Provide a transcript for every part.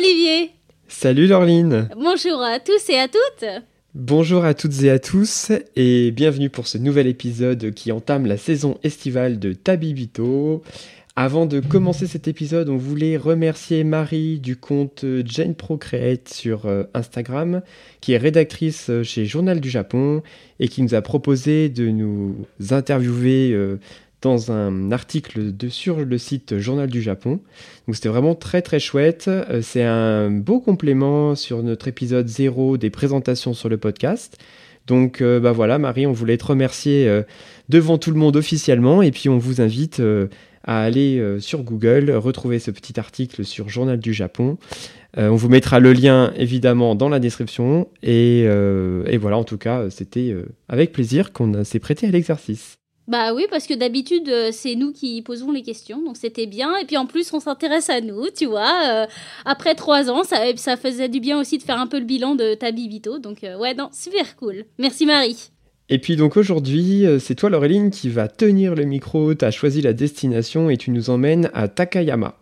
Olivier. Salut Laureline. Bonjour à tous et à toutes. Bonjour à toutes et à tous et bienvenue pour ce nouvel épisode qui entame la saison estivale de Tabibito. Avant de commencer cet épisode, on voulait remercier Marie du compte Jane Procreate sur euh, Instagram, qui est rédactrice euh, chez Journal du Japon et qui nous a proposé de nous interviewer euh, dans un article de, sur le site Journal du Japon. Donc c'était vraiment très très chouette. Euh, C'est un beau complément sur notre épisode 0 des présentations sur le podcast. Donc euh, bah voilà Marie, on voulait te remercier euh, devant tout le monde officiellement et puis on vous invite à aller sur Google, retrouver ce petit article sur Journal du Japon. On vous mettra le lien évidemment dans la description et, et voilà en tout cas c'était avec plaisir qu'on s'est prêté à l'exercice. Bah oui, parce que d'habitude, euh, c'est nous qui posons les questions, donc c'était bien. Et puis en plus, on s'intéresse à nous, tu vois. euh, après trois ans, ça, ça faisait du bien aussi de faire un peu le bilan de Tabibito. Donc euh, ouais, non, super cool. Merci Marie. Et puis donc aujourd'hui, c'est toi Laureline qui va tenir le micro, tu as choisi la destination et tu nous emmènes à Takayama.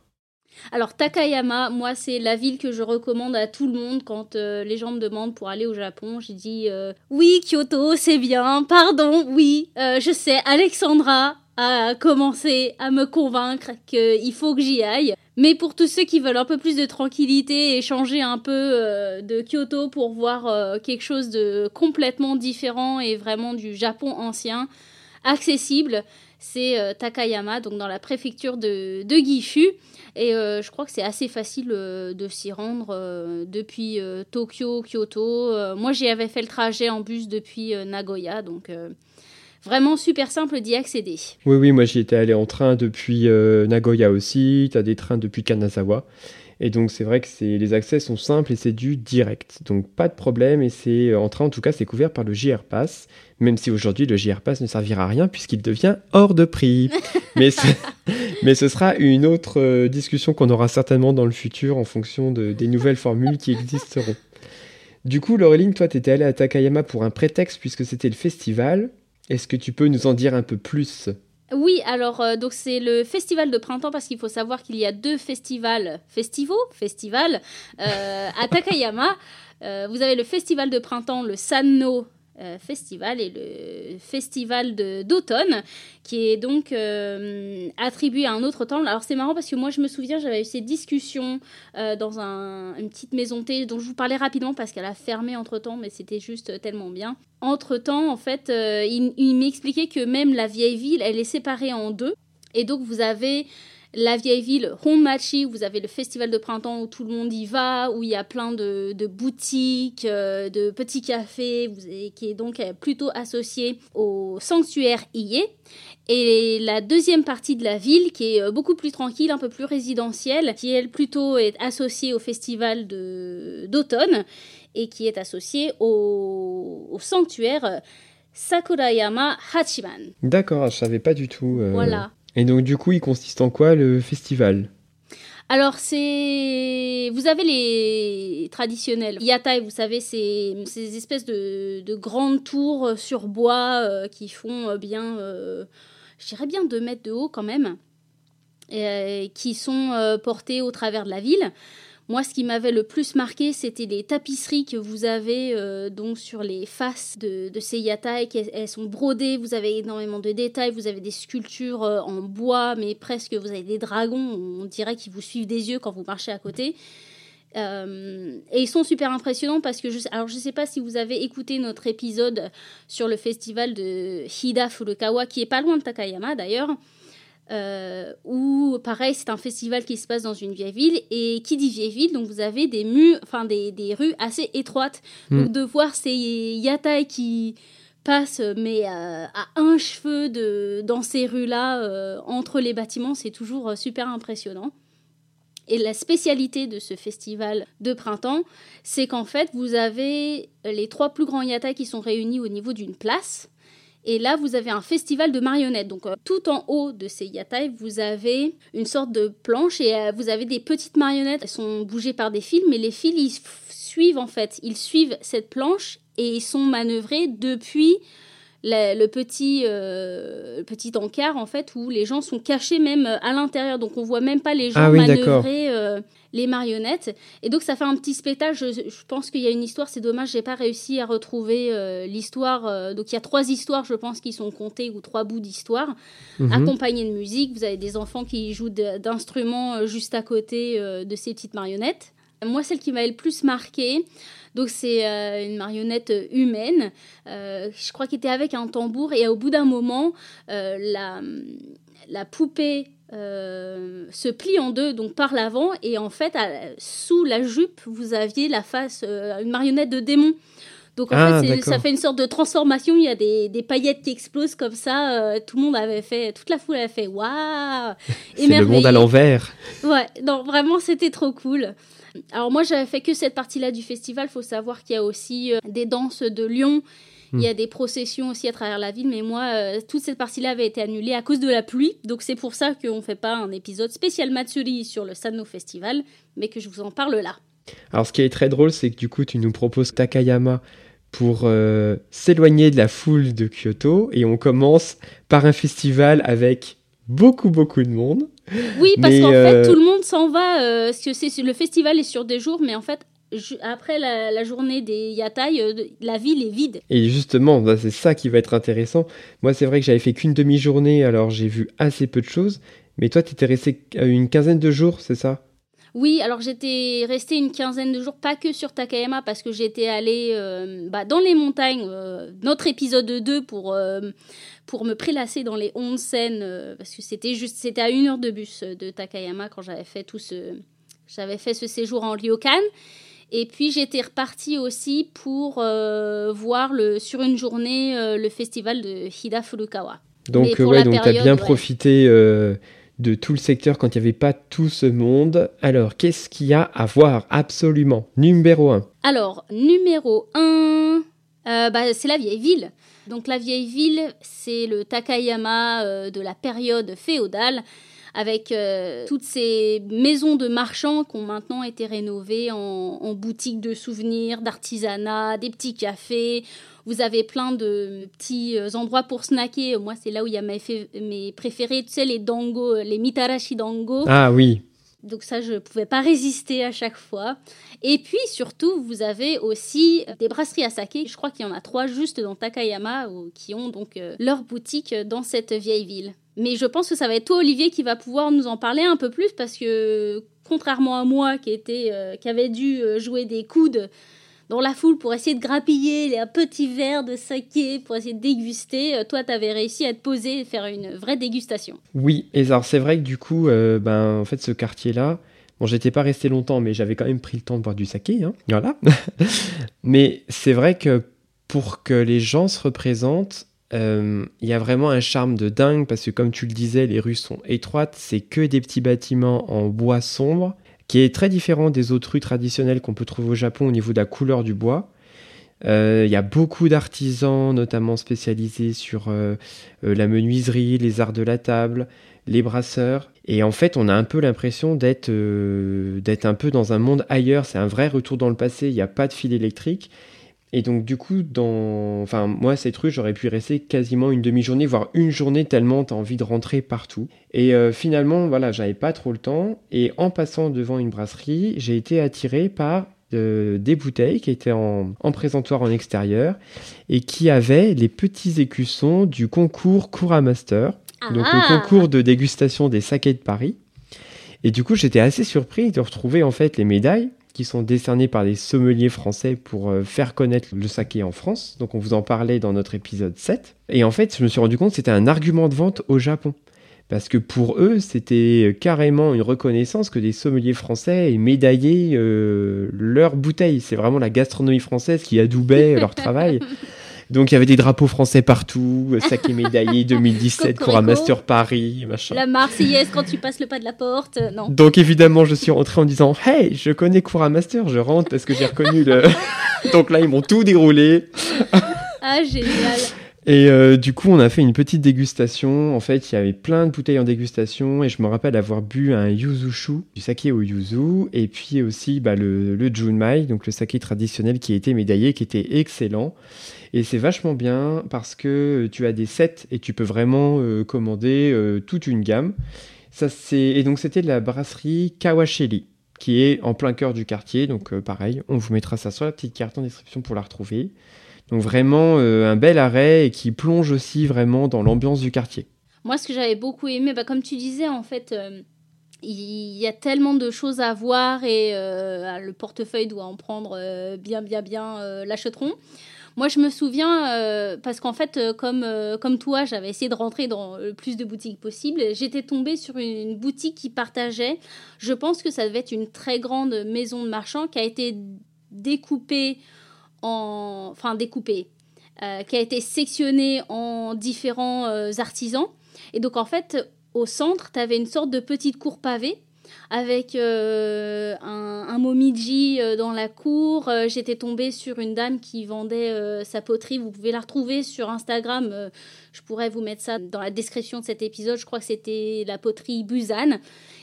Alors Takayama, moi c'est la ville que je recommande à tout le monde quand euh, les gens me demandent pour aller au Japon. J'ai dit euh, oui Kyoto c'est bien, pardon oui, euh, je sais Alexandra a commencé à me convaincre qu'il faut que j'y aille. Mais pour tous ceux qui veulent un peu plus de tranquillité et changer un peu euh, de Kyoto pour voir quelque chose de complètement différent et vraiment du Japon ancien, accessible, c'est euh, Takayama, donc dans la préfecture de, de Gishu. Et euh, je crois que c'est assez facile euh, de s'y rendre depuis Tokyo, Kyoto. Moi, j'y avais fait le trajet en bus depuis Nagoya, donc vraiment super simple d'y accéder. Oui, oui, moi j'y étais allé en train depuis Nagoya aussi, tu as des trains depuis Kanazawa. Et donc c'est vrai que les accès sont simples et c'est du direct. Donc pas de problème et c'est en train en tout cas c'est couvert par le JR Pass, même si aujourd'hui le JR Pass ne servira à rien puisqu'il devient hors de prix. mais, ce, mais ce sera une autre euh, discussion qu'on aura certainement dans le futur en fonction de- des nouvelles formules qui existeront. Du coup, Laureline, toi, tu étais allée à Takayama pour un prétexte puisque c'était le festival. Est-ce que tu peux nous en dire un peu plus? Oui, alors euh, donc c'est le festival de printemps parce qu'il faut savoir qu'il y a deux festivals, festivals, festivals euh, à Takayama. Euh, vous avez le festival de printemps, le Sanno Festival et le festival d'automne qui est donc euh, attribué à un autre temps. Alors c'est marrant parce que moi je me souviens j'avais eu ces discussions euh, dans un- une petite maison thé dont je vous parlais rapidement parce qu'elle a fermé entre temps mais c'était juste tellement bien. Entre temps en fait euh, il, il m'expliquait que même la vieille ville elle est séparée en deux et donc vous avez la vieille ville Honmachi, où vous avez le festival de printemps où tout le monde y va, où il y a plein de, de boutiques, euh, de petits cafés, vous avez- qui est donc euh, plutôt associé au sanctuaire Ié. Et la deuxième partie de la ville, qui est euh, beaucoup plus tranquille, un peu plus résidentielle, qui elle plutôt est associée au festival de- d'automne et qui est associée au, au sanctuaire Sakurayama Hachiman. D'accord, je savais pas du tout. euh, Voilà. Et donc du coup, il consiste en quoi le festival? Alors, c'est. Vous avez les traditionnels. Yatai, vous savez, c'est ces espèces de, de grandes tours sur bois euh, qui font euh, bien. euh, je dirais bien 2 mètres de haut quand même. qui sont portées au travers de la ville. Moi, ce qui m'avait le plus marqué, c'était les tapisseries que vous avez euh, donc sur les faces de, de ces yatai. Elles sont brodées, vous avez énormément de détails, vous avez des sculptures euh, en bois, mais presque vous avez des dragons, on dirait qu'ils vous suivent des yeux quand vous marchez à côté. Euh, et ils sont super impressionnants parce que je, alors je sais pas si vous avez écouté notre épisode sur le festival de Hida Furukawa qui est pas loin de Takayama d'ailleurs euh, où pareil c'est un festival qui se passe dans une vieille ville et qui dit vieille ville donc vous avez des murs enfin des, des rues assez étroites Mm. donc de voir ces yatai qui passe, mais à, un cheveu de, dans ces rues-là, entre les bâtiments, c'est toujours super impressionnant. Et la spécialité de ce festival de printemps, c'est qu'en fait, vous avez les trois plus grands yatai qui sont réunis au niveau d'une place. Et là, vous avez un festival de marionnettes. Donc, euh, tout en haut de ces yatai, vous avez une sorte de planche et euh, vous avez des petites marionnettes. Elles sont bougées par des fils, mais les fils, ils suivent en fait. Ils suivent cette planche et ils sont manœuvrés depuis le, petit, euh, petit encart en fait où les gens sont cachés même euh, à l'intérieur. Donc on voit même pas les gens ah manœuvrer euh, les marionnettes. Et donc ça fait un petit spectacle. Je, pense qu'il y a une histoire c'est dommage j'ai pas réussi à retrouver l'histoire donc il y a trois histoires je pense qui sont comptées ou trois bouts d'histoire. Mhm. accompagnés de musique vous avez des enfants qui jouent d'instruments juste à côté de ces petites marionnettes moi celle qui m'a le plus marqué donc c'est euh, une marionnette humaine, euh, je crois qu'elle était avec un tambour et au bout d'un moment, euh, la, la poupée se plie en deux, donc par l'avant, et en fait, sous la jupe, vous aviez la face, une marionnette de démon. Donc en ah, fait, ça fait une sorte de transformation. Il y a des, des paillettes qui explosent comme ça. tout le monde avait fait, toute la foule avait fait waouh C'est le monde à l'envers. Ouais, non, vraiment, c'était trop cool. Alors moi, j'avais fait que cette partie-là du festival. Il faut savoir qu'il y a aussi euh, des danses de Lyon. Il y a hmm. des processions aussi à travers la ville, mais moi, euh, toute cette partie-là avait été annulée à cause de la pluie. Donc c'est pour ça qu'on ne fait pas un épisode spécial Matsuri sur le Sano Festival, mais que je vous en parle là. Alors ce qui est très drôle, c'est que du coup, tu nous proposes Takayama pour euh, s'éloigner de la foule de Kyoto, et on commence par un festival avec beaucoup, beaucoup de monde. Oui, parce qu'en fait, euh, tout le monde s'en va. Euh, parce que c'est, le festival est sur des jours, mais en fait, après la, journée des yatai, euh, la ville est vide. Et justement, bah, c'est ça qui va être intéressant. Moi, c'est vrai que j'avais fait qu'une demi-journée, alors j'ai vu assez peu de choses. Mais toi, tu étais resté une quinzaine de jours, c'est ça? Oui, alors j'étais restée une quinzaine de jours, pas que sur Takayama, parce que j'étais allée bah, dans les montagnes, notre épisode 2 pour pour me prélasser dans les onsen euh, parce que c'était juste c'était à une heure de bus euh, de Takayama quand j'avais fait tout ce j'avais fait ce séjour en Ryokan et puis j'étais repartie aussi pour euh, voir le sur une journée le festival de Hida Furukawa. Donc ouais, donc tu as bien profité de tout le secteur quand il n'y avait pas tout ce monde. Alors, qu'est-ce qu'il y a à voir absolument? Numéro 1. Alors, numéro 1, bah, c'est la vieille ville. Donc la vieille ville, c'est le Takayama euh, de la période féodale, avec euh, toutes ces maisons de marchands qui ont maintenant été rénovées en, boutiques de souvenirs, d'artisanat, des petits cafés. Vous avez plein de petits euh, endroits pour snacker. Moi, c'est là où il y a mes, mes préférés, tu sais, les dango, les mitarashi dango. Ah oui. Donc ça, je ne pouvais pas résister à chaque fois. Et puis surtout, vous avez aussi des brasseries à saké. Je crois qu'il y en a trois juste dans Takayama qui ont donc euh, leur boutique dans cette vieille ville. Mais je pense que ça va être toi, Olivier, qui va pouvoir nous en parler un peu plus parce que contrairement à moi qui, était, euh, qui avait dû euh, jouer des coudes dans la foule pour essayer de grappiller un petit verre de saké pour essayer de déguster. Euh, toi, tu avais réussi à te poser et faire une vraie dégustation. Oui, et alors c'est vrai que du coup, ben, en fait, ce quartier-là, Bon, j'étais pas resté longtemps, mais j'avais quand même pris le temps de boire du saké, hein, voilà. mais c'est vrai que pour que les gens se représentent, il y a vraiment un charme de dingue parce que comme tu le disais, les rues sont étroites, c'est que des petits bâtiments en bois sombre qui est très différent des autres rues traditionnelles qu'on peut trouver au Japon au niveau de la couleur du bois. Euh, il y a beaucoup d'artisans, notamment spécialisés sur euh, euh, la menuiserie, les arts de la table, les brasseurs. Et en fait, on a un peu l'impression d'être d'être un peu dans un monde ailleurs. C'est un vrai retour dans le passé. Il n'y a pas de fil électrique. Et donc du coup, dans... enfin, moi, cette rue, j'aurais pu rester quasiment une demi-journée, voire une journée, tellement tu as envie de rentrer partout. Et euh, finalement, voilà, j'avais pas trop le temps. Et en passant devant une brasserie, j'ai été attiré par euh, des bouteilles qui étaient en, présentoir en extérieur et qui avaient les petits écussons du concours Kura Master, donc le ah. concours de dégustation des sakés de Paris. Et du coup, j'étais assez surpris de retrouver en fait les médailles qui sont décernés par des sommeliers français pour euh, faire connaître le saké en France. Donc on vous en parlait dans notre épisode 7. Et en fait, je me suis rendu compte que c'était un argument de vente au Japon. Parce que pour eux, c'était carrément une reconnaissance que des sommeliers français aient médaillé euh, leurs bouteilles. C'est vraiment la gastronomie française qui adoubait leur travail. Donc il y avait des drapeaux français partout, saké médaillé 2017 pour un Master Paris, machin. La Marseillaise quand tu passes le pas de la porte, non. Donc évidemment, je suis rentré en disant Hey, je connais Koura Master, je rentre parce que j'ai reconnu le. Donc là, ils m'ont tout déroulé. ah, génial. Et euh, du coup, on a fait une petite dégustation. En fait, il y avait plein de bouteilles en dégustation et je me rappelle avoir bu un yuzu du saké au yuzu, et puis aussi bah, le, le junmai, donc le saké traditionnel qui était médaillé, qui était excellent. Et c'est vachement bien parce que tu as des sets et tu peux vraiment euh, commander euh, toute une gamme. Ça, et donc, c'était la brasserie Kawasheli qui est en plein cœur du quartier. Donc, pareil, on vous mettra ça sur la petite carte en description pour la retrouver. Donc vraiment euh, un bel arrêt et qui plonge aussi vraiment dans l'ambiance du quartier. Moi, ce que j'avais beaucoup aimé, bah, comme tu disais, en fait, euh, il y a tellement de choses à voir et euh, le portefeuille doit en prendre bien, bien, bien l'acheteront. Moi, je me souviens, parce qu'en fait, comme, comme toi, j'avais essayé de rentrer dans le plus de boutiques possible. J'étais tombée sur une, boutique qui partageait, je pense que ça devait être une très grande maison de marchand qui a été découpée en, enfin découpé, euh, qui a été sectionné en différents euh, artisans. Et donc en fait, au centre, tu avais une sorte de petite cour pavée avec euh, un, un, momiji dans la cour. J'étais tombée sur une dame qui vendait sa poterie. Vous pouvez la retrouver sur Instagram. Je pourrais vous mettre ça dans la description de cet épisode. Je crois que c'était la poterie Busan.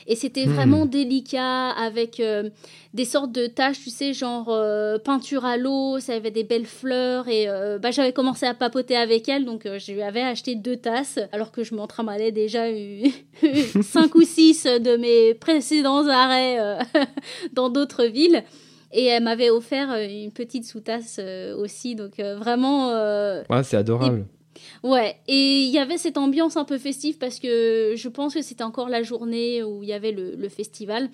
Et c'était hmm. vraiment délicat avec euh, des sortes de tâches, tu sais, genre euh, peinture à l'eau, ça avait des belles fleurs. Et euh, bah, j'avais commencé à papoter avec elle, donc je lui avais acheté deux tasses, alors que je m'entramalais déjà cinq ou six de mes précédents arrêts dans d'autres villes. Et elle m'avait offert une petite sous-tasse aussi, donc vraiment. ouais, c'est adorable. Ouais, et il y avait cette ambiance un peu festive parce que je pense que c'était encore la journée où il y avait le, festival.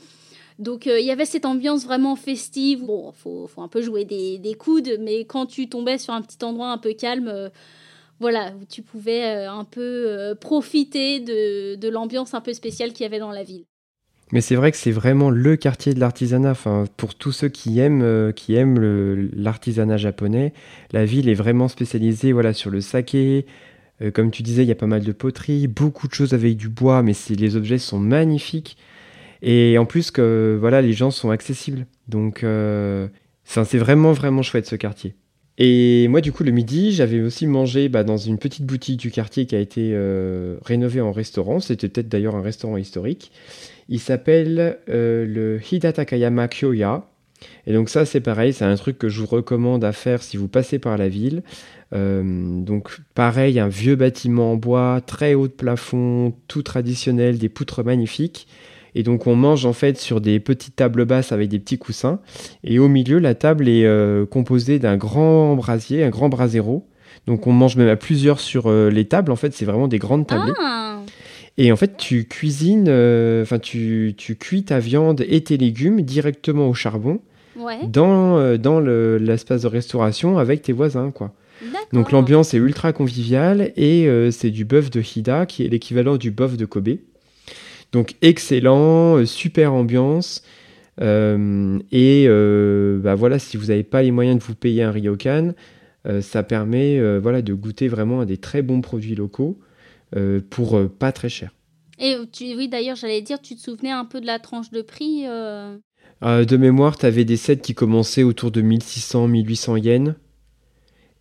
Donc euh, il y avait cette ambiance vraiment festive. Bon, faut, faut un peu jouer des, des, coudes, mais quand tu tombais sur un petit endroit un peu calme, euh, voilà, tu pouvais euh, un peu profiter de, de l'ambiance un peu spéciale qu'il y avait dans la ville. Mais c'est vrai que c'est vraiment le quartier de l'artisanat. Enfin, pour tous ceux qui aiment, euh, qui aiment l'artisanat japonais, la ville est vraiment spécialisée voilà, sur le saké. Euh, comme tu disais, il y a pas mal de poteries, beaucoup de choses avec du bois, mais les objets sont magnifiques. Et en plus, que voilà, les gens sont accessibles. Donc, euh, c'est vraiment, vraiment chouette ce quartier. Et moi, du coup, le midi, j'avais aussi mangé bah, dans une petite boutique du quartier qui a été rénovée en restaurant. C'était peut-être d'ailleurs un restaurant historique. Il s'appelle euh, le Hidatakayama Kyoya. Et donc ça, c'est pareil, c'est un truc que je vous recommande à faire si vous passez par la ville. Euh, donc pareil, un vieux bâtiment en bois, très haut de plafond, tout traditionnel, des poutres magnifiques. Et donc on mange en fait sur des petites tables basses avec des petits coussins. Et au milieu, la table est euh, composée d'un grand brasier, un grand brasero. Donc on mange même à plusieurs sur les tables. En fait, c'est vraiment des grandes tables. Ah. Et en fait, tu cuisines, euh, enfin, tu, tu, cuis ta viande et tes légumes directement au charbon dans, euh, dans l'espace de restauration avec tes voisins, quoi. Donc l'ambiance est ultra conviviale et euh, c'est du bœuf de Hida qui est l'équivalent du bœuf de Kobe. Donc excellent, super ambiance. et bah voilà, si vous n'avez pas les moyens de vous payer un ryokan, ça permet voilà, de goûter vraiment à des très bons produits locaux. Euh, pour euh, pas très cher. Et tu, oui, d'ailleurs, j'allais dire, tu te souvenais un peu de la tranche de prix euh? De mémoire, tu avais des sets qui commençaient autour de 1600, 1800 yens.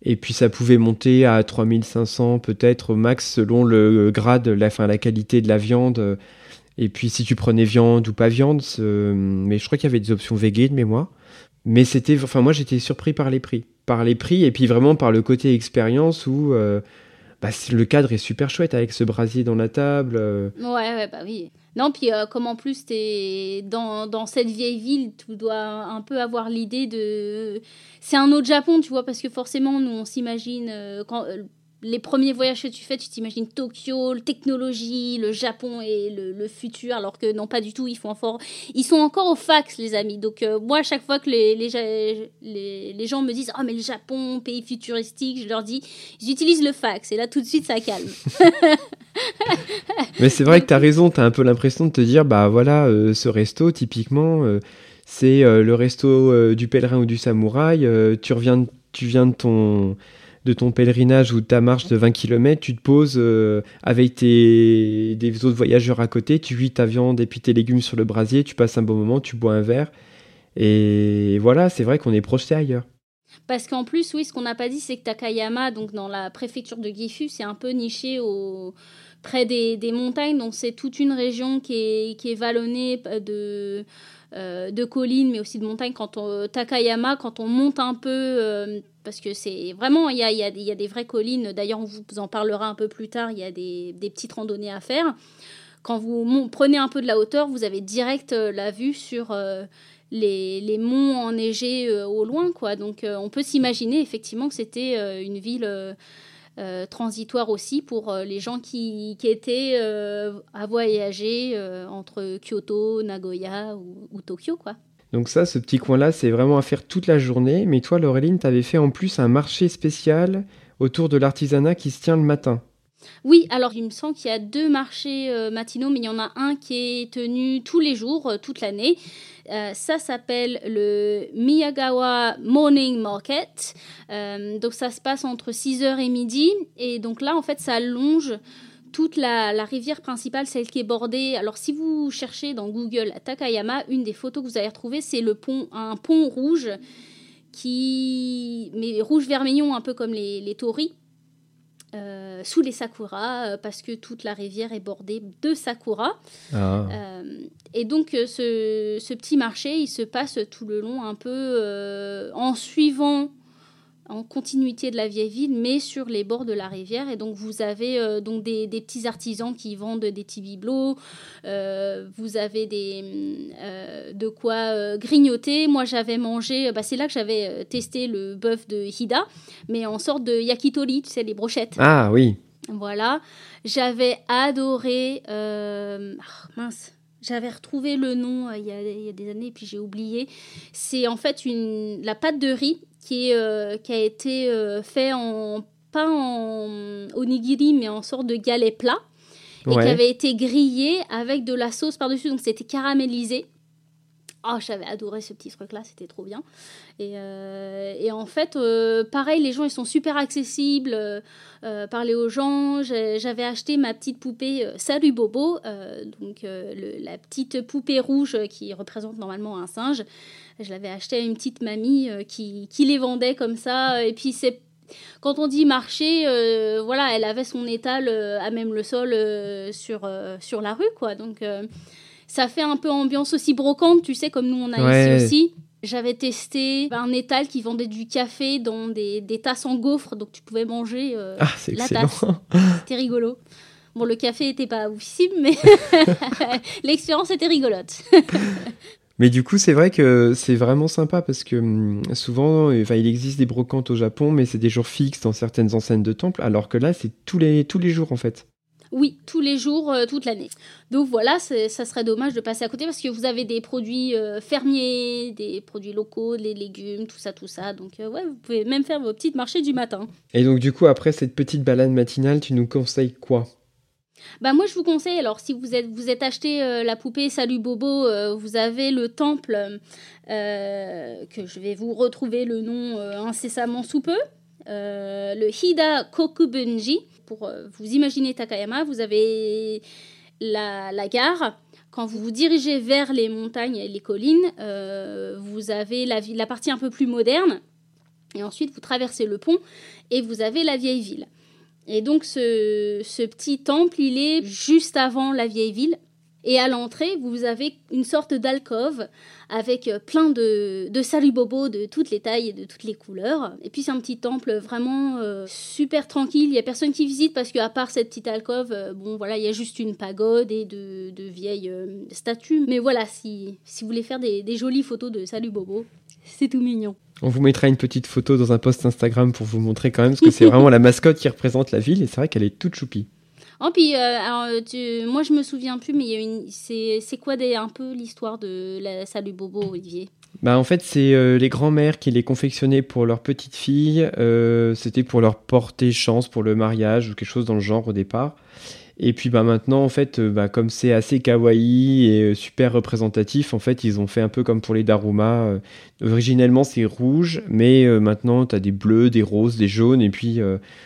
Et puis ça pouvait monter à 3500 peut-être au max selon le grade, la, fin, la qualité de la viande. Et puis si tu prenais viande ou pas viande, mais je crois qu'il y avait des options végé de mémoire. Mais c'était, enfin moi j'étais surpris par les prix, par les prix et puis vraiment par le côté expérience où bah, le cadre est super chouette avec ce brasier dans la table. Euh. Ouais, ouais, bah oui. Non, puis euh, comme en plus es dans, dans, cette vieille ville, tu dois un peu avoir l'idée de... C'est un autre Japon, tu vois, parce que forcément, nous, on s'imagine... Euh, quand les premiers voyages que tu fais, tu t'imagines Tokyo, la technologie, le Japon et le, futur, alors que non, pas du tout. Ils, font ils sont encore au fax, les amis. Donc, euh, moi, à chaque fois que les, les, les, gens me disent Ah, mais le Japon, pays futuristique, je leur dis J'utilise le fax. Et là, tout de suite, ça calme. mais c'est vrai que tu as raison. Tu as un peu l'impression de te dire Bah voilà, euh, ce resto, typiquement, euh, c'est le resto du pèlerin ou du samouraï. tu, reviens, tu viens de ton de ton pèlerinage ou de ta marche de 20 km, tu te poses euh, avec tes, des autres voyageurs à côté, tu cuis ta viande et puis tes légumes sur le brasier, tu passes un bon moment, tu bois un verre. Et voilà, c'est vrai qu'on est projeté ailleurs. Parce qu'en plus, oui, ce qu'on n'a pas dit, c'est que Takayama, donc dans la préfecture de Gifu, c'est un peu niché au... près des, des montagnes. Donc c'est toute une région qui est, qui est vallonnée de, euh, de collines, mais aussi de montagnes. Quand on, Takayama, quand on monte un peu, euh, parce que c'est vraiment, il y a, y, y a, des vraies collines. D'ailleurs, on vous en parlera un peu plus tard. Il y a des, des, petites randonnées à faire. Quand vous prenez un peu de la hauteur, vous avez direct euh, la vue sur les, monts enneigés euh, au loin. Quoi. Donc euh, on peut s'imaginer effectivement que c'était euh, une ville transitoire aussi pour les gens qui, étaient à voyager entre Kyoto, Nagoya ou, Tokyo. Quoi. Donc ça, ce petit coin-là, c'est vraiment à faire toute la journée. Mais toi, Laureline, tu avais fait en plus un marché spécial autour de l'artisanat qui se tient le matin. Oui, alors il me semble qu'il y a deux marchés euh, matinaux, mais il y en a un qui est tenu tous les jours, euh, toute l'année. Euh, ça s'appelle le Miyagawa Morning Market. Donc ça se passe entre 6h et midi. Et donc là, en fait, ça longe toute la, rivière principale, celle qui est bordée. Alors si vous cherchez dans Google Takayama, une des photos que vous allez retrouver, c'est le pont, un pont rouge qui, mais rouge vermillon, un peu comme les, les torii euh, sous les sakuras, euh, parce que toute la rivière est bordée de sakuras. Ah. Euh, et donc, ce, ce, petit marché, il se passe tout le long un peu en suivant en continuité de la vieille ville, mais sur les bords de la rivière. Et donc, vous avez euh, donc des, des, petits artisans qui vendent des petits bibelots. Euh, vous avez des, euh, de quoi euh, grignoter. Moi, j'avais mangé, bah, c'est là que j'avais testé le bœuf de Hida, mais en sorte de yakitori, tu sais, les brochettes. Ah oui. Voilà. J'avais adoré. Ah, mince. J'avais retrouvé le nom il y, a, il, y a, des années et puis j'ai oublié. C'est en fait une, la pâte de riz qui, est, euh, qui a été euh, fait en pas en onigiri mais en sorte de galet plat et ouais. qui avait été grillé avec de la sauce par-dessus donc c'était caramélisé. Oh, j'avais adoré ce petit truc-là, c'était trop bien. Et, euh, et en fait, euh, pareil, les gens, ils sont super accessibles. Euh, parler aux gens. J'avais acheté ma petite poupée Salut Bobo, donc la petite poupée rouge qui représente normalement un singe. Je l'avais acheté à une petite mamie qui, qui les vendait comme ça. Et puis, c'est quand on dit marché, voilà, elle avait son étal à même le sol sur, sur la rue, quoi. Donc, ça fait un peu ambiance aussi brocante, tu sais, comme nous on a ouais. ici aussi. J'avais testé un étal qui vendait du café dans des, des tasses en gaufre, donc tu pouvais manger ah, la tasse. C'était rigolo. Bon, le café était pas oufissime, mais l'expérience était rigolote. Mais du coup, c'est vrai que c'est vraiment sympa parce que hum, souvent, enfin, il existe des brocantes au Japon, mais c'est des jours fixes dans certaines enseignes de temples, alors que là, c'est tous les, tous les jours en fait. Oui, tous les jours, euh, toute l'année. Donc voilà, ça serait dommage de passer à côté parce que vous avez des produits euh, fermiers, des produits locaux, les légumes, tout ça, tout ça. Donc euh, ouais, vous pouvez même faire vos petites marchés du matin. Et donc du coup, après cette petite balade matinale, tu nous conseilles quoi? Bah moi je vous conseille alors si vous êtes vous êtes acheté euh, la poupée Salut Bobo euh, vous avez le temple euh, que je vais vous retrouver le nom incessamment sous peu le Hida Kokubunji pour vous imaginer Takayama vous avez la, gare. Quand vous vous dirigez vers les montagnes et les collines vous avez la, partie un peu plus moderne. Et ensuite vous traversez le pont et vous avez la vieille ville. Et donc ce, petit temple, il est juste avant la vieille ville. Et à l'entrée, vous avez une sorte d'alcôve avec plein de, de salubobos de toutes les tailles et de toutes les couleurs. Et puis c'est un petit temple vraiment euh, super tranquille. Il n'y a personne qui visite parce qu'à part cette petite alcôve, euh, bon voilà, il y a juste une pagode et de, vieilles euh, statues. Mais voilà, si, si vous voulez faire des, jolies photos de salubobos, c'est tout mignon. On vous mettra une petite photo dans un post Instagram pour vous montrer quand même, parce que c'est vraiment la mascotte qui représente la ville, et c'est vrai qu'elle est toute choupie. Oh, puis, euh, tu, moi je me souviens plus, mais c'est quoi un peu l'histoire de la Salut Bobo, Olivier? Bah, en fait, c'est euh, les grands-mères qui les confectionnaient pour leurs petites filles. Euh, C'était pour leur porter chance pour le mariage ou quelque chose dans le genre au départ. Et puis bah, maintenant, en fait, bah, comme c'est assez kawaii et super représentatif, en fait, ils ont fait un peu comme pour les Daruma. originellement, c'est rouge, mais maintenant, tu as des bleus, des roses, des jaunes, et puis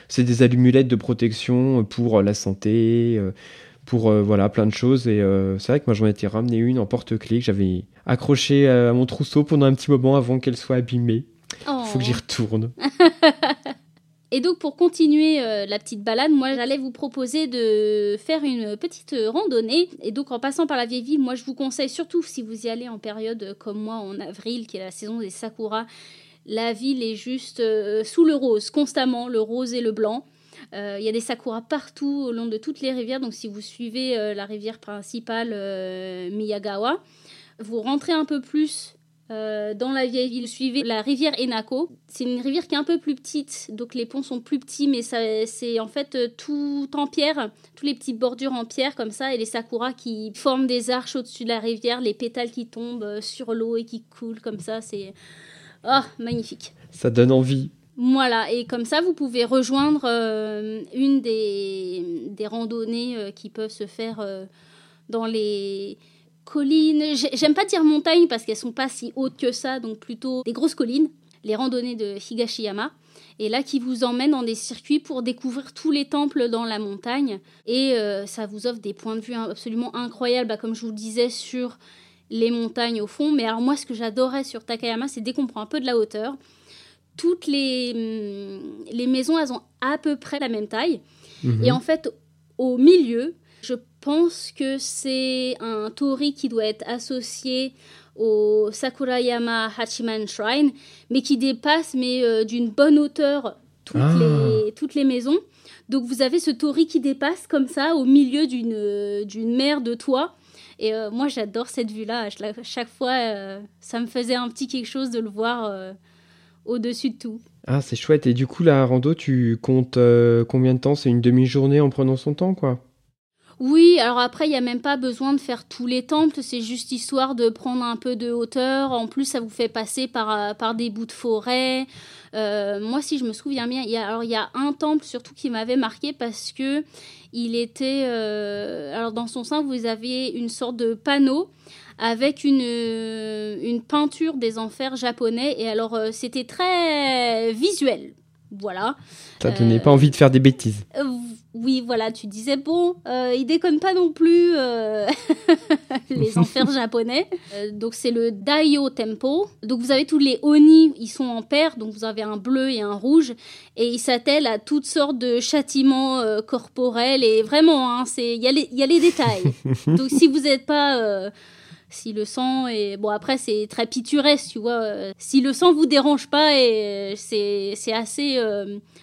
c'est des amulettes de protection pour la santé pour voilà plein de choses et c'est vrai que moi j'en étais ramené une en porte-clés que j'avais accrochée à mon trousseau pendant un petit moment avant qu'elle soit abîmée. Il Faut que j'y oh. retourne. Et donc pour continuer euh, la petite balade, moi j'allais vous proposer de faire une petite randonnée. Et donc en passant par la vieille ville, moi je vous conseille surtout si vous y allez en période comme moi en avril, qui est la saison des sakuras, la ville est juste euh, sous le rose, constamment, le rose et le blanc. Euh, il y a des sakuras partout au long de toutes les rivières. Donc si vous suivez la rivière principale Miyagawa, vous rentrez un peu plus euh, dans la vieille ville, suivez la rivière Enako. C'est une rivière qui est un peu plus petite, donc les ponts sont plus petits, mais c'est en fait euh, tout en pierre, tous les petites bordures en pierre comme ça, et les sakuras qui forment des arches au-dessus de la rivière, les pétales qui tombent euh, sur l'eau et qui coulent comme ça, c'est oh, magnifique. Ça donne envie. Voilà, et comme ça, vous pouvez rejoindre une des, des randonnées qui peuvent se faire dans les collines. J'aime pas dire montagne parce qu'elles sont pas si hautes que ça, donc plutôt des grosses collines, les randonnées de Higashiyama. Et là, qui vous emmène dans des circuits pour découvrir tous les temples dans la montagne. Et euh, ça vous offre des points de vue absolument incroyables, bah, comme je vous le disais, sur les montagnes au fond. Mais alors moi, ce que j'adorais sur Takayama, c'est dès qu'on prend un peu de la hauteur, toutes les, hum, les maisons, elles ont à peu près la même taille. Mhm. Et en fait, au milieu, je pense que c'est un tori qui doit être associé au Sakurayama Hachiman Shrine, mais qui dépasse mais euh, d'une bonne hauteur toutes, ah. les, toutes les maisons. Donc vous avez ce tori qui dépasse comme ça au milieu d'une d'une mer de toit. Et euh, moi j'adore cette vue-là. Chaque fois, euh, ça me faisait un petit quelque chose de le voir au-dessus de tout. Ah, c'est chouette. Et du coup, la rando, tu comptes combien de temps? C'est une demi-journée en prenant son temps, quoi? Oui, alors après, il n'y a même pas besoin de faire tous les temples, c'est juste histoire de prendre un peu de hauteur. En plus, ça vous fait passer par, euh, des bouts de forêt. Euh, moi, si je me souviens bien, il y a, alors il un temple surtout qui m'avait marqué parce que il était. Euh, alors, dans son sein, vous avez une sorte de panneau avec une peinture des enfers japonais. Et alors, c'était très visuel. Voilà. Ça donnait pas envie de faire des bêtises. Oui, voilà, tu disais, bon, euh, il déconne pas non plus euh, les enfers japonais. Euh, donc c'est le Daio Tempo. Donc vous avez tous les Oni, ils sont en paire, donc vous avez un bleu et un rouge. Et ils s'attellent à toutes sortes de châtiments corporels. Et vraiment, hein, il y, y, a les détails. donc si vous n'êtes pas si le sang est bon après c'est très pittoresque tu vois si le sang vous dérange pas et c'est assez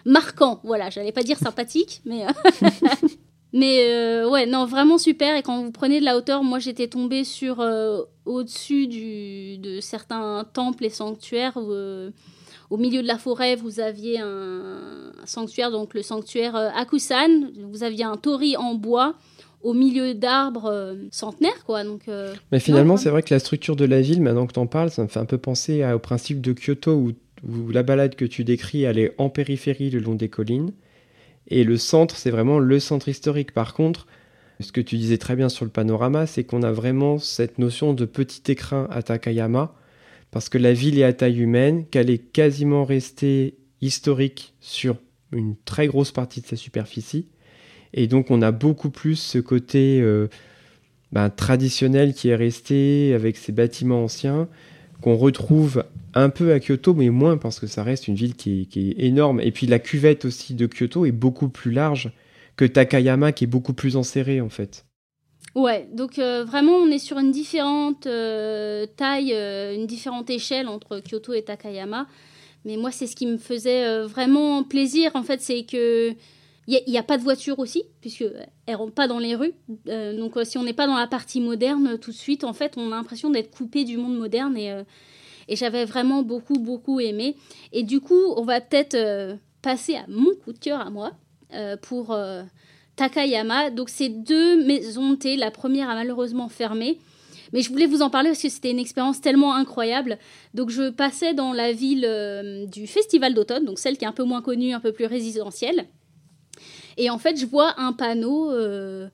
marquant. Voilà, j'allais pas dire sympathique, mais. Euh, mais euh, ouais, non, vraiment super. Et quand vous prenez de la hauteur, moi j'étais tombée sur euh, au-dessus de certains temples et sanctuaires. au milieu de la forêt, vous aviez un, sanctuaire, donc le sanctuaire Akusan. Vous aviez un tori en bois au milieu d'arbres centenaires, quoi. Donc, Mais finalement, c'est vrai que la structure de la ville, maintenant que tu en parles, ça me fait un peu penser au principe de Kyoto où où la balade que tu décris, elle est en périphérie le long des collines. Et le centre, c'est vraiment le centre historique. Par contre, ce que tu disais très bien sur le panorama, c'est qu'on a vraiment cette notion de petit écrin à Takayama, parce que la ville est à taille humaine, qu'elle est quasiment restée historique sur une très grosse partie de sa superficie. Et donc on a beaucoup plus ce côté euh, ben, traditionnel qui est resté avec ses bâtiments anciens, qu'on retrouve un peu à Kyoto, mais moins parce que ça reste une ville qui est, énorme. Et puis la cuvette aussi de Kyoto est beaucoup plus large que Takayama, qui est beaucoup plus enserrée en fait. Ouais, donc euh, vraiment on est sur une différente euh, taille, une différente échelle entre Kyoto et Takayama. Mais moi c'est ce qui me faisait vraiment plaisir en fait, c'est que il n'y a, pas de voiture aussi, puisque elles rentrent pas dans les rues. donc si on n'est pas dans la partie moderne tout de suite, en fait on a l'impression d'être coupé du monde moderne et et j'avais vraiment beaucoup, beaucoup aimé. Et du coup, on va peut-être euh, passer à mon coup de cœur à moi euh, pour euh, Takayama. Donc, c'est deux maisons de thé. La première a malheureusement fermé. Mais je voulais vous en parler parce que c'était une expérience tellement incroyable. Donc je passais dans la ville du Festival d'automne, donc celle qui est un peu moins connue, un peu plus résidentielle. Et en fait, je vois un panneau euh,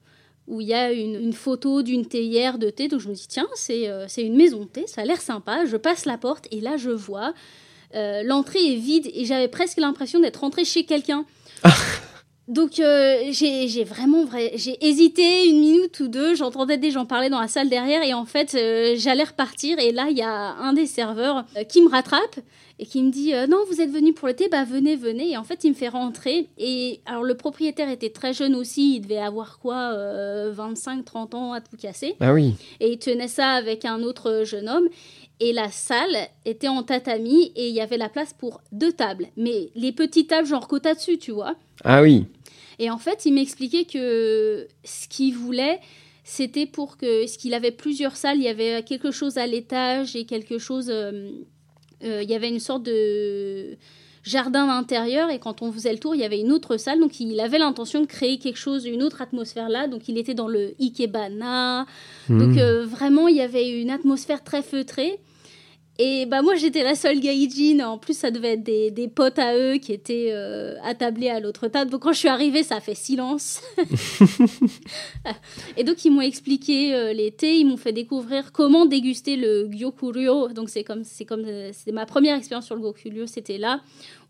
où il y a une, une photo d'une théière de thé. Donc je me dis, tiens, c'est euh, c'est une maison de thé, ça a l'air sympa. Je passe la porte et là, je vois, euh, l'entrée est vide et j'avais presque l'impression d'être rentrée chez quelqu'un. Donc euh, j'ai j'ai vraiment vrai, j'ai hésité une minute ou deux, j'entendais des gens parler dans la salle derrière et en fait euh, j'allais repartir et là il y a un des serveurs euh, qui me rattrape et qui me dit euh, non vous êtes venu pour le thé bah venez venez et en fait il me fait rentrer et alors le propriétaire était très jeune aussi il devait avoir quoi 25 30 ans à tout casser Ah oui. et il tenait ça avec un autre jeune homme. Et la salle était en tatami et il y avait la place pour deux tables. Mais les petites tables, genre côte dessus, tu vois. Ah oui. Et en fait, il m'expliquait que ce qu'il voulait, c'était pour que. Ce qu'il avait plusieurs salles, il y avait quelque chose à l'étage et quelque chose. euh, euh, il y avait une sorte de jardin intérieur et quand on faisait le tour, il y avait une autre salle. Donc il avait l'intention de créer quelque chose, une autre atmosphère là. Donc il était dans le Ikebana. Donc Hmm. euh, vraiment, il y avait une atmosphère très feutrée. Et bah moi j'étais la seule gaijin, en plus ça devait être des, des potes à eux qui étaient euh, attablés à l'autre table. Donc quand je suis arrivée ça a fait silence. et donc ils m'ont expliqué euh, les thés, ils m'ont fait découvrir comment déguster le gyokuryo. Donc c'est comme c'est comme euh, c'est ma première expérience sur le gyokuryo, c'était là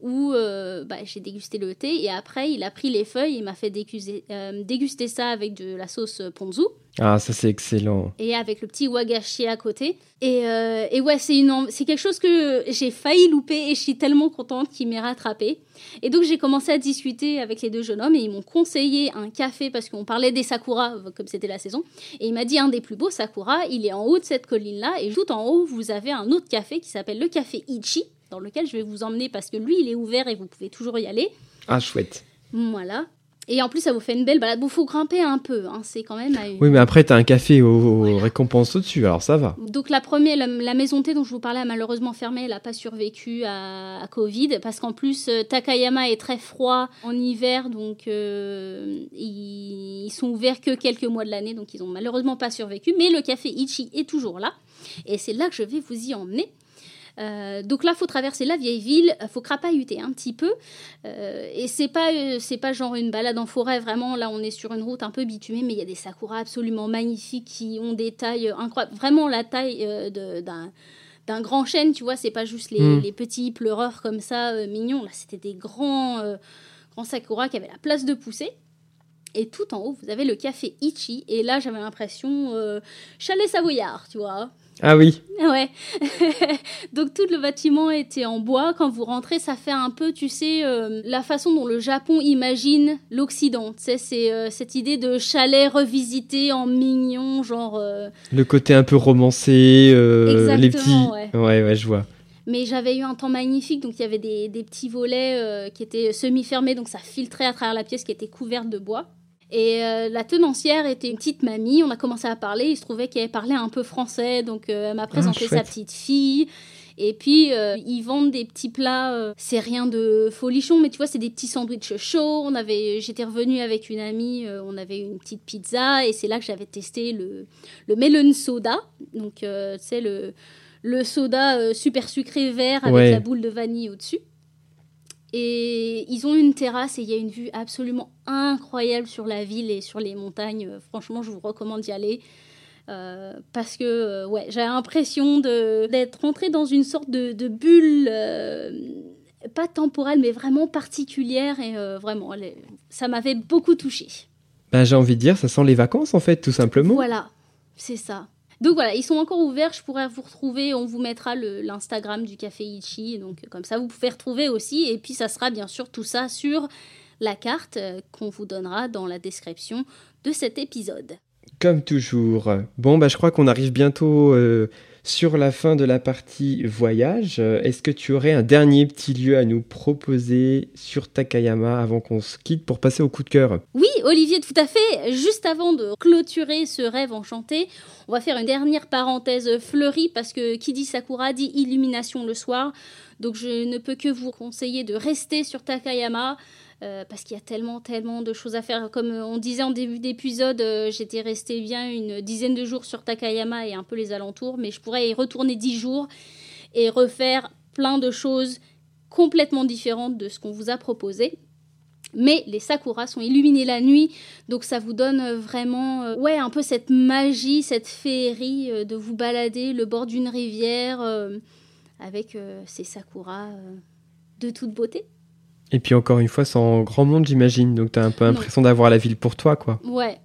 où euh, bah, j'ai dégusté le thé et après il a pris les feuilles, il m'a fait déguster, déguster ça avec de la sauce ponzu Ah, ça c'est excellent. et avec le petit wagashi à côté. Et, euh, et ouais, c'est une, c'est quelque chose que j'ai failli louper et je suis tellement contente qu'il m'ait rattrapé. Et donc j'ai commencé à discuter avec les deux jeunes hommes et ils m'ont conseillé un café parce qu'on parlait des sakura comme c'était la saison. Et il m'a dit un des plus beaux sakura, il est en haut de cette colline là et tout en haut vous avez un autre café qui s'appelle le café Ichi dans lequel je vais vous emmener parce que lui il est ouvert et vous pouvez toujours y aller. Ah, chouette. Voilà. Et en plus ça vous fait une belle balade. Bon, faut grimper un peu, hein, c'est quand même à une... Oui, mais après, t'as un café aux, récompenses au-dessus, alors ça va. Donc la première, la, la maison thé dont je vous parlais a malheureusement fermé, elle n'a pas survécu à, à Covid parce qu'en plus euh, Takayama est très froid en hiver, donc euh, ils, ils sont ouverts que quelques mois de l'année, donc ils ont malheureusement pas survécu. Mais le café Ichi est toujours là et c'est là que je vais vous y emmener. Euh, donc là, faut traverser la vieille ville, euh, faut crapahuter un petit peu, euh, et c'est pas euh, c'est pas genre une balade en forêt vraiment. Là, on est sur une route un peu bitumée, mais il y a des sakuras absolument magnifiques qui ont des tailles incroyables, vraiment la taille d'un d'un grand chêne, tu vois. C'est pas juste les, Mm. les petits pleureurs comme ça mignons. Là, c'était des grands grands sakuras qui avaient la place de pousser. Et tout en haut, vous avez le café Ichi. Et là, j'avais l'impression euh, chalet savoyard, tu vois. Ah oui. Ouais. Donc tout le bâtiment était en bois. Quand vous rentrez, ça fait un peu, tu sais, euh, la façon dont le Japon imagine l'Occident. Tu sais, c'est euh, cette idée de chalet revisité en mignon, genre. euh, Le côté un peu romancé, les petits. Exactement, ouais. ouais, ouais, je vois. Mais j'avais eu un temps magnifique, donc il y avait des, des petits volets euh, qui étaient semi-fermés, donc ça filtrait à travers la pièce qui était couverte de bois. Et euh, la tenancière était une petite mamie, on a commencé à parler, il se trouvait qu'elle parlait un peu français, donc euh, elle m'a présenté sa petite fille. Et puis, euh, ils vendent des petits plats, euh, c'est rien de folichon, mais tu vois, c'est des petits sandwichs chauds. On avait, J'étais revenue avec une amie, euh, on avait une petite pizza, et c'est là que j'avais testé le, le melon soda. Donc, tu sais, le, le soda super sucré vert avec Ouais. la boule de vanille au-dessus. Et ils ont une terrasse et il y a une vue absolument incroyable sur la ville et sur les montagnes. Euh, Franchement, je vous recommande d'y aller. Euh, parce que euh, ouais, j'ai l'impression d'être rentrée dans une sorte de, de bulle, euh, pas temporelle, mais vraiment particulière. Et vraiment, elle ça m'avait beaucoup touchée. Bah, j'ai envie de dire, ça sent les vacances en fait, tout simplement. Voilà, c'est ça. Donc voilà, ils sont encore ouverts. Je pourrais vous retrouver. On vous mettra l'Instagram du Café Ichi. Donc comme ça, vous pouvez retrouver aussi. Et puis ça sera bien sûr tout ça sur la carte euh, qu'on vous donnera dans la description de cet épisode. Comme toujours. Bon, bah, je crois qu'on arrive bientôt euh, sur la fin de la partie voyage. Euh, Est-ce que tu aurais un dernier petit lieu à nous proposer sur Takayama avant qu'on se quitte pour passer au coup de cœur? Oui, Olivier, tout à fait. Juste avant de clôturer ce rêve enchanté, on va faire une dernière parenthèse fleurie parce que qui dit Sakura dit illumination le soir. Donc je ne peux que vous conseiller de rester sur Takayama. euh, parce qu'il y a tellement, tellement de choses à faire. Comme on disait en début d'épisode, euh, j'étais restée bien une dizaine de jours sur Takayama et un peu les alentours, mais je pourrais y retourner dix jours et refaire plein de choses complètement différentes de ce qu'on vous a proposé. Mais les sakuras sont illuminés la nuit, donc ça vous donne vraiment, ouais, un peu cette magie, cette féerie de vous balader le bord d'une rivière avec ces sakuras de toute beauté. Et puis encore une fois, en grand monde, j'imagine. Donc tu as un peu l'impression d'avoir la ville pour toi, quoi. Ouais.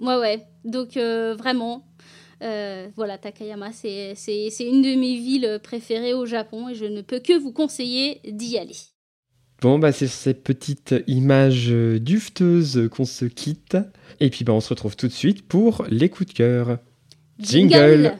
Ouais, ouais. Donc euh, vraiment, euh, voilà, Takayama, c'est une de mes villes préférées au Japon et je ne peux que vous conseiller d'y aller. Bon, bah, c'est ces petites images euh, dufteuses qu'on se quitte. Et puis, bah, on se retrouve tout de suite pour les coups de cœur. Jingle.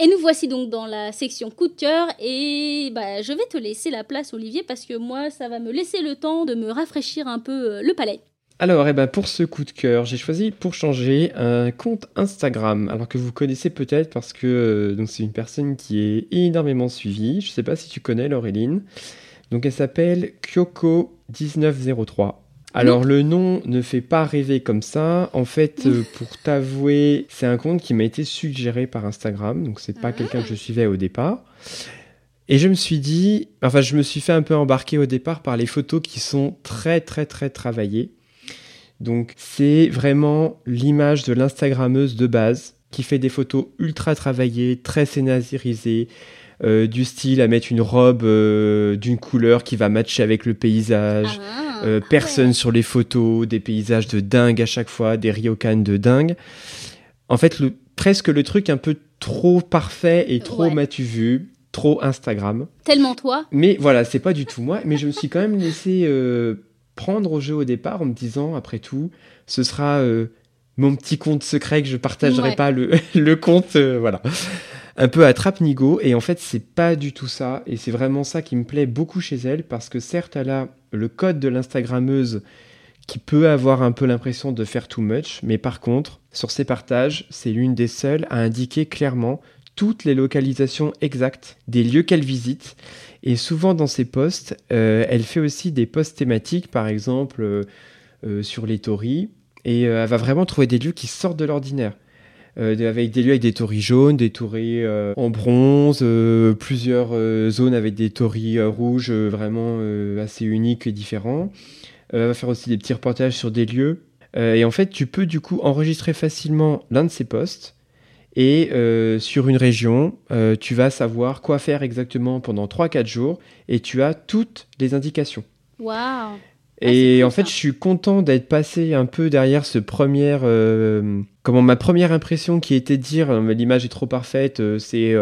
Et nous voici donc dans la section coup de cœur et bah, je vais te laisser la place Olivier parce que moi ça va me laisser le temps de me rafraîchir un peu euh, le palais. Alors, eh ben, pour ce coup de cœur, j'ai choisi pour changer un compte Instagram, alors que vous connaissez peut-être parce que euh, donc c'est une personne qui est énormément suivie. Je ne sais pas si tu connais Laureline. Donc elle s'appelle Kyoko1903. Alors le nom ne fait pas rêver comme ça. En fait, euh, pour t'avouer, c'est un compte qui m'a été suggéré par Instagram, donc c'est pas quelqu'un que je suivais au départ. Et je me suis dit, enfin je me suis fait un peu embarquer au départ par les photos qui sont très très très travaillées. Donc c'est vraiment l'image de l'Instagrammeuse de base qui fait des photos ultra travaillées, très scénarisées, euh, du style à mettre une robe euh, d'une couleur qui va matcher avec le paysage. Ah. Euh, personne sur les photos, des paysages de dingue à chaque fois, des ryokan de dingue. En fait, le, presque le truc un peu trop parfait et trop m'as-tu vu, trop Instagram. Tellement toi. Mais voilà, c'est pas du tout moi. Mais je me suis quand même laissé prendre au jeu au départ en me disant, après tout, ce sera mon petit compte secret que je partagerai pas le, le compte. voilà un peu à trappe-nigo. Et en fait, c'est pas du tout ça. Et c'est vraiment ça qui me plaît beaucoup chez elle, parce que certes, elle a le code de l'Instagrammeuse qui peut avoir un peu l'impression de faire too much, mais par contre, sur ses partages, c'est l'une des seules à indiquer clairement toutes les localisations exactes des lieux qu'elle visite. Et souvent dans ses posts, euh, elle fait aussi des posts thématiques, par exemple euh, euh, sur les tories, et elle va vraiment trouver des lieux qui sortent de l'ordinaire. Euh, avec des lieux avec des tories jaunes, des tories euh, en bronze, euh, plusieurs zones avec des tories rouges vraiment assez uniques et différents. va faire aussi des petits reportages sur des lieux. et en fait, tu peux du coup enregistrer facilement l'un de ces posts. Et sur une région, tu vas savoir quoi faire exactement pendant 3-4 jours et tu as toutes les indications. Waouh ah, et en fait, je suis content d'être passé un peu derrière ce premier, euh, comment ma première impression qui était de dire euh, l'image est trop parfaite, euh, c'est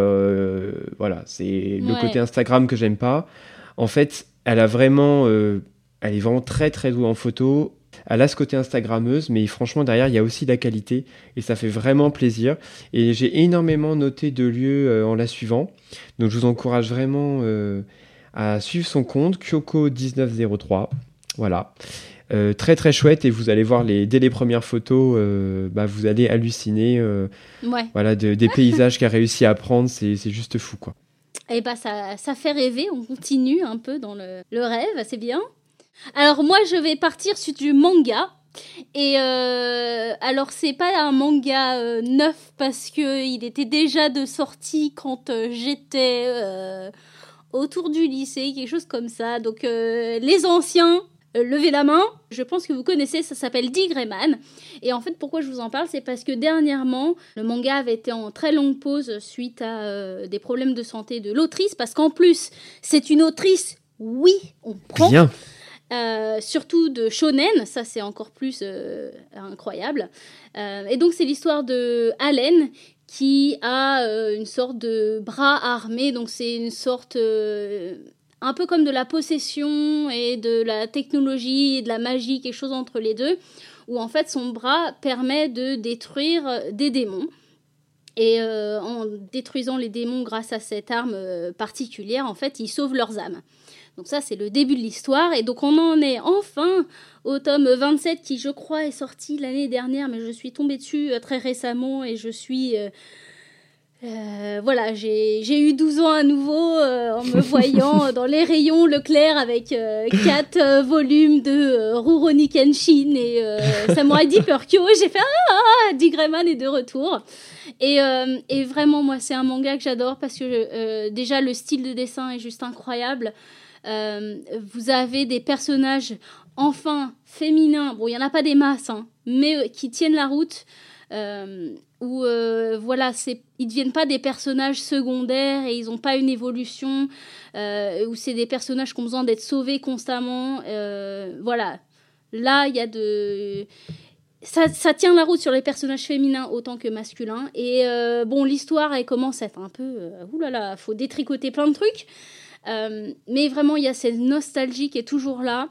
voilà, c'est le côté Instagram que j'aime pas. En fait, elle a vraiment, elle est vraiment très très douée en photo. Elle a ce côté Instagrammeuse, mais franchement derrière il y a aussi de la qualité et ça fait vraiment plaisir. Et j'ai énormément noté de lieux en la suivant, donc je vous encourage vraiment à suivre son compte Kyoko 1903. Voilà. Euh, très très chouette et vous allez voir les, dès les premières photos, euh, bah, vous allez halluciner euh, voilà, des paysages qu'elle a réussi à prendre, c'est juste fou quoi. Et eh bah ça, ça, fait rêver, on continue un peu dans le, le rêve, c'est bien. Alors moi je vais partir sur du manga. Et alors c'est pas un manga neuf parce que il était déjà de sortie quand j'étais autour du lycée, quelque chose comme ça. Donc les anciens, levez la main. Je pense que vous connaissez, ça s'appelle Digreman. Et en fait, pourquoi je vous en parle, c'est parce que dernièrement, le manga avait été en très longue pause suite à euh, des problèmes de santé de l'autrice, parce qu'en plus, c'est une autrice, oui, on prend. Bien. Euh, surtout de shonen, ça c'est encore plus incroyable. et donc c'est l'histoire de Allen qui a une sorte de bras armé, donc c'est une sorte un peu comme de la possession et de la technologie et de la magie, quelque chose entre les deux, où en fait son bras permet de détruire des démons. Et euh, en détruisant les démons grâce à cette arme euh, particulière, en fait, il sauve leurs âmes. Donc ça, c'est le début de l'histoire. Et donc on en est enfin au tome 27 qui, je crois, est sorti l'année dernière, mais je suis tombée dessus euh, très récemment et je suis voilà, j'ai eu 12 ans à nouveau euh, en me voyant dans les rayons Leclerc avec 4 volumes de Rurouni Kenshin et Samurai Deeper Kyo. J'ai fait Ah, Digreman est de retour. Et, et vraiment, moi, c'est un manga que j'adore parce que déjà le style de dessin est juste incroyable. vous avez des personnages enfin féminins. Bon, il n'y en a pas des masses, hein, mais qui tiennent la route. Euh, où euh, voilà, c'est, ils deviennent pas des personnages secondaires et ils n'ont pas une évolution, euh, où c'est des personnages qui ont besoin d'être sauvés constamment. Euh, voilà, là, il y a de. Ça, ça, tient la route sur les personnages féminins autant que masculins. Et bon, l'histoire, elle commence à être un peu. oulala, faut détricoter plein de trucs. mais vraiment, il y a cette nostalgie qui est toujours là.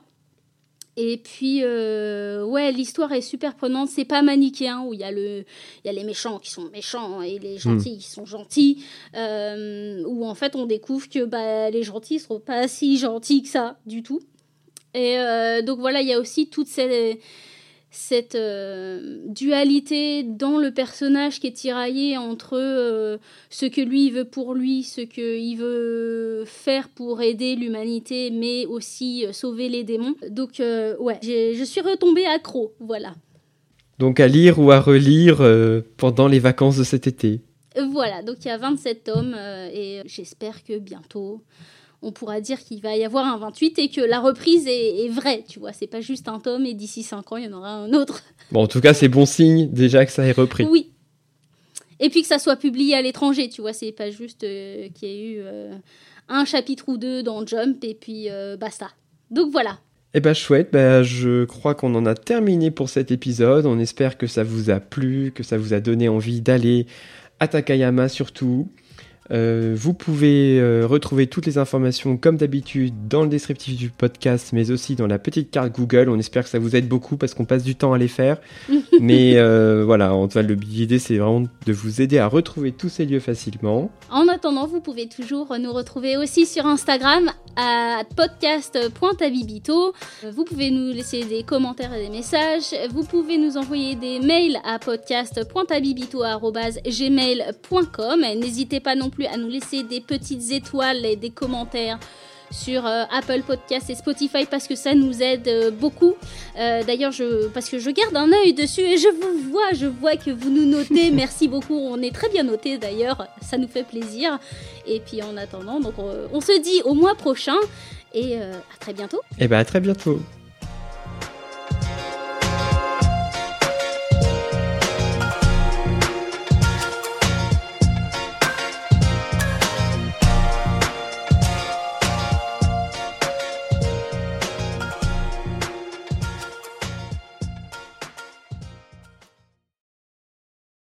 Et puis, euh, ouais, l'histoire est super prenante. C'est pas manichéen où il y, a le, y a les méchants qui sont méchants et les gentils hmm. qui sont gentils. Euh, où en fait, on découvre que bah, les gentils sont pas si gentils que ça du tout. Et euh, donc voilà, il y a aussi toutes ces cette euh, dualité dans le personnage qui est tiraillé entre euh, ce que lui veut pour lui, ce qu'il veut faire pour aider l'humanité, mais aussi euh, sauver les démons. Donc ouais, je suis retombée accro, voilà. Donc à lire ou à relire pendant les vacances de cet été. Voilà, donc il y a 27 tomes et j'espère que bientôt on pourra dire qu'il va y avoir un 28 et que la reprise est, vraie, tu vois. C'est pas juste un tome et d'ici 5 ans, il y en aura un autre. Bon, en tout cas, c'est bon signe déjà que ça ait repris. Oui. Et puis que ça soit publié à l'étranger, tu vois. C'est pas juste euh, qu'il y ait eu euh, un chapitre ou deux dans Jump et puis euh, basta. Donc voilà. Eh ben chouette, ben, je crois qu'on en a terminé pour cet épisode. On espère que ça vous a plu, que ça vous a donné envie d'aller à Takayama surtout. Euh, vous pouvez euh, retrouver toutes les informations comme d'habitude dans le descriptif du podcast, mais aussi dans la petite carte Google. On espère que ça vous aide beaucoup parce qu'on passe du temps à les faire. mais euh, voilà, en tout cas, l'idée c'est vraiment de vous aider à retrouver tous ces lieux facilement. En attendant, vous pouvez toujours nous retrouver aussi sur Instagram à podcast.tabibito. Vous pouvez nous laisser des commentaires et des messages. Vous pouvez nous envoyer des mails à podcast.tabibito.gmail.com. N'hésitez pas non plus à nous laisser des petites étoiles et des commentaires sur euh, Apple Podcast et Spotify parce que ça nous aide euh, beaucoup. Euh, d'ailleurs, je, parce que je garde un œil dessus et je vous vois, je vois que vous nous notez. Merci beaucoup, on est très bien notés d'ailleurs, ça nous fait plaisir. Et puis en attendant, donc on, se dit au mois prochain et à très bientôt. Et eh bien à très bientôt.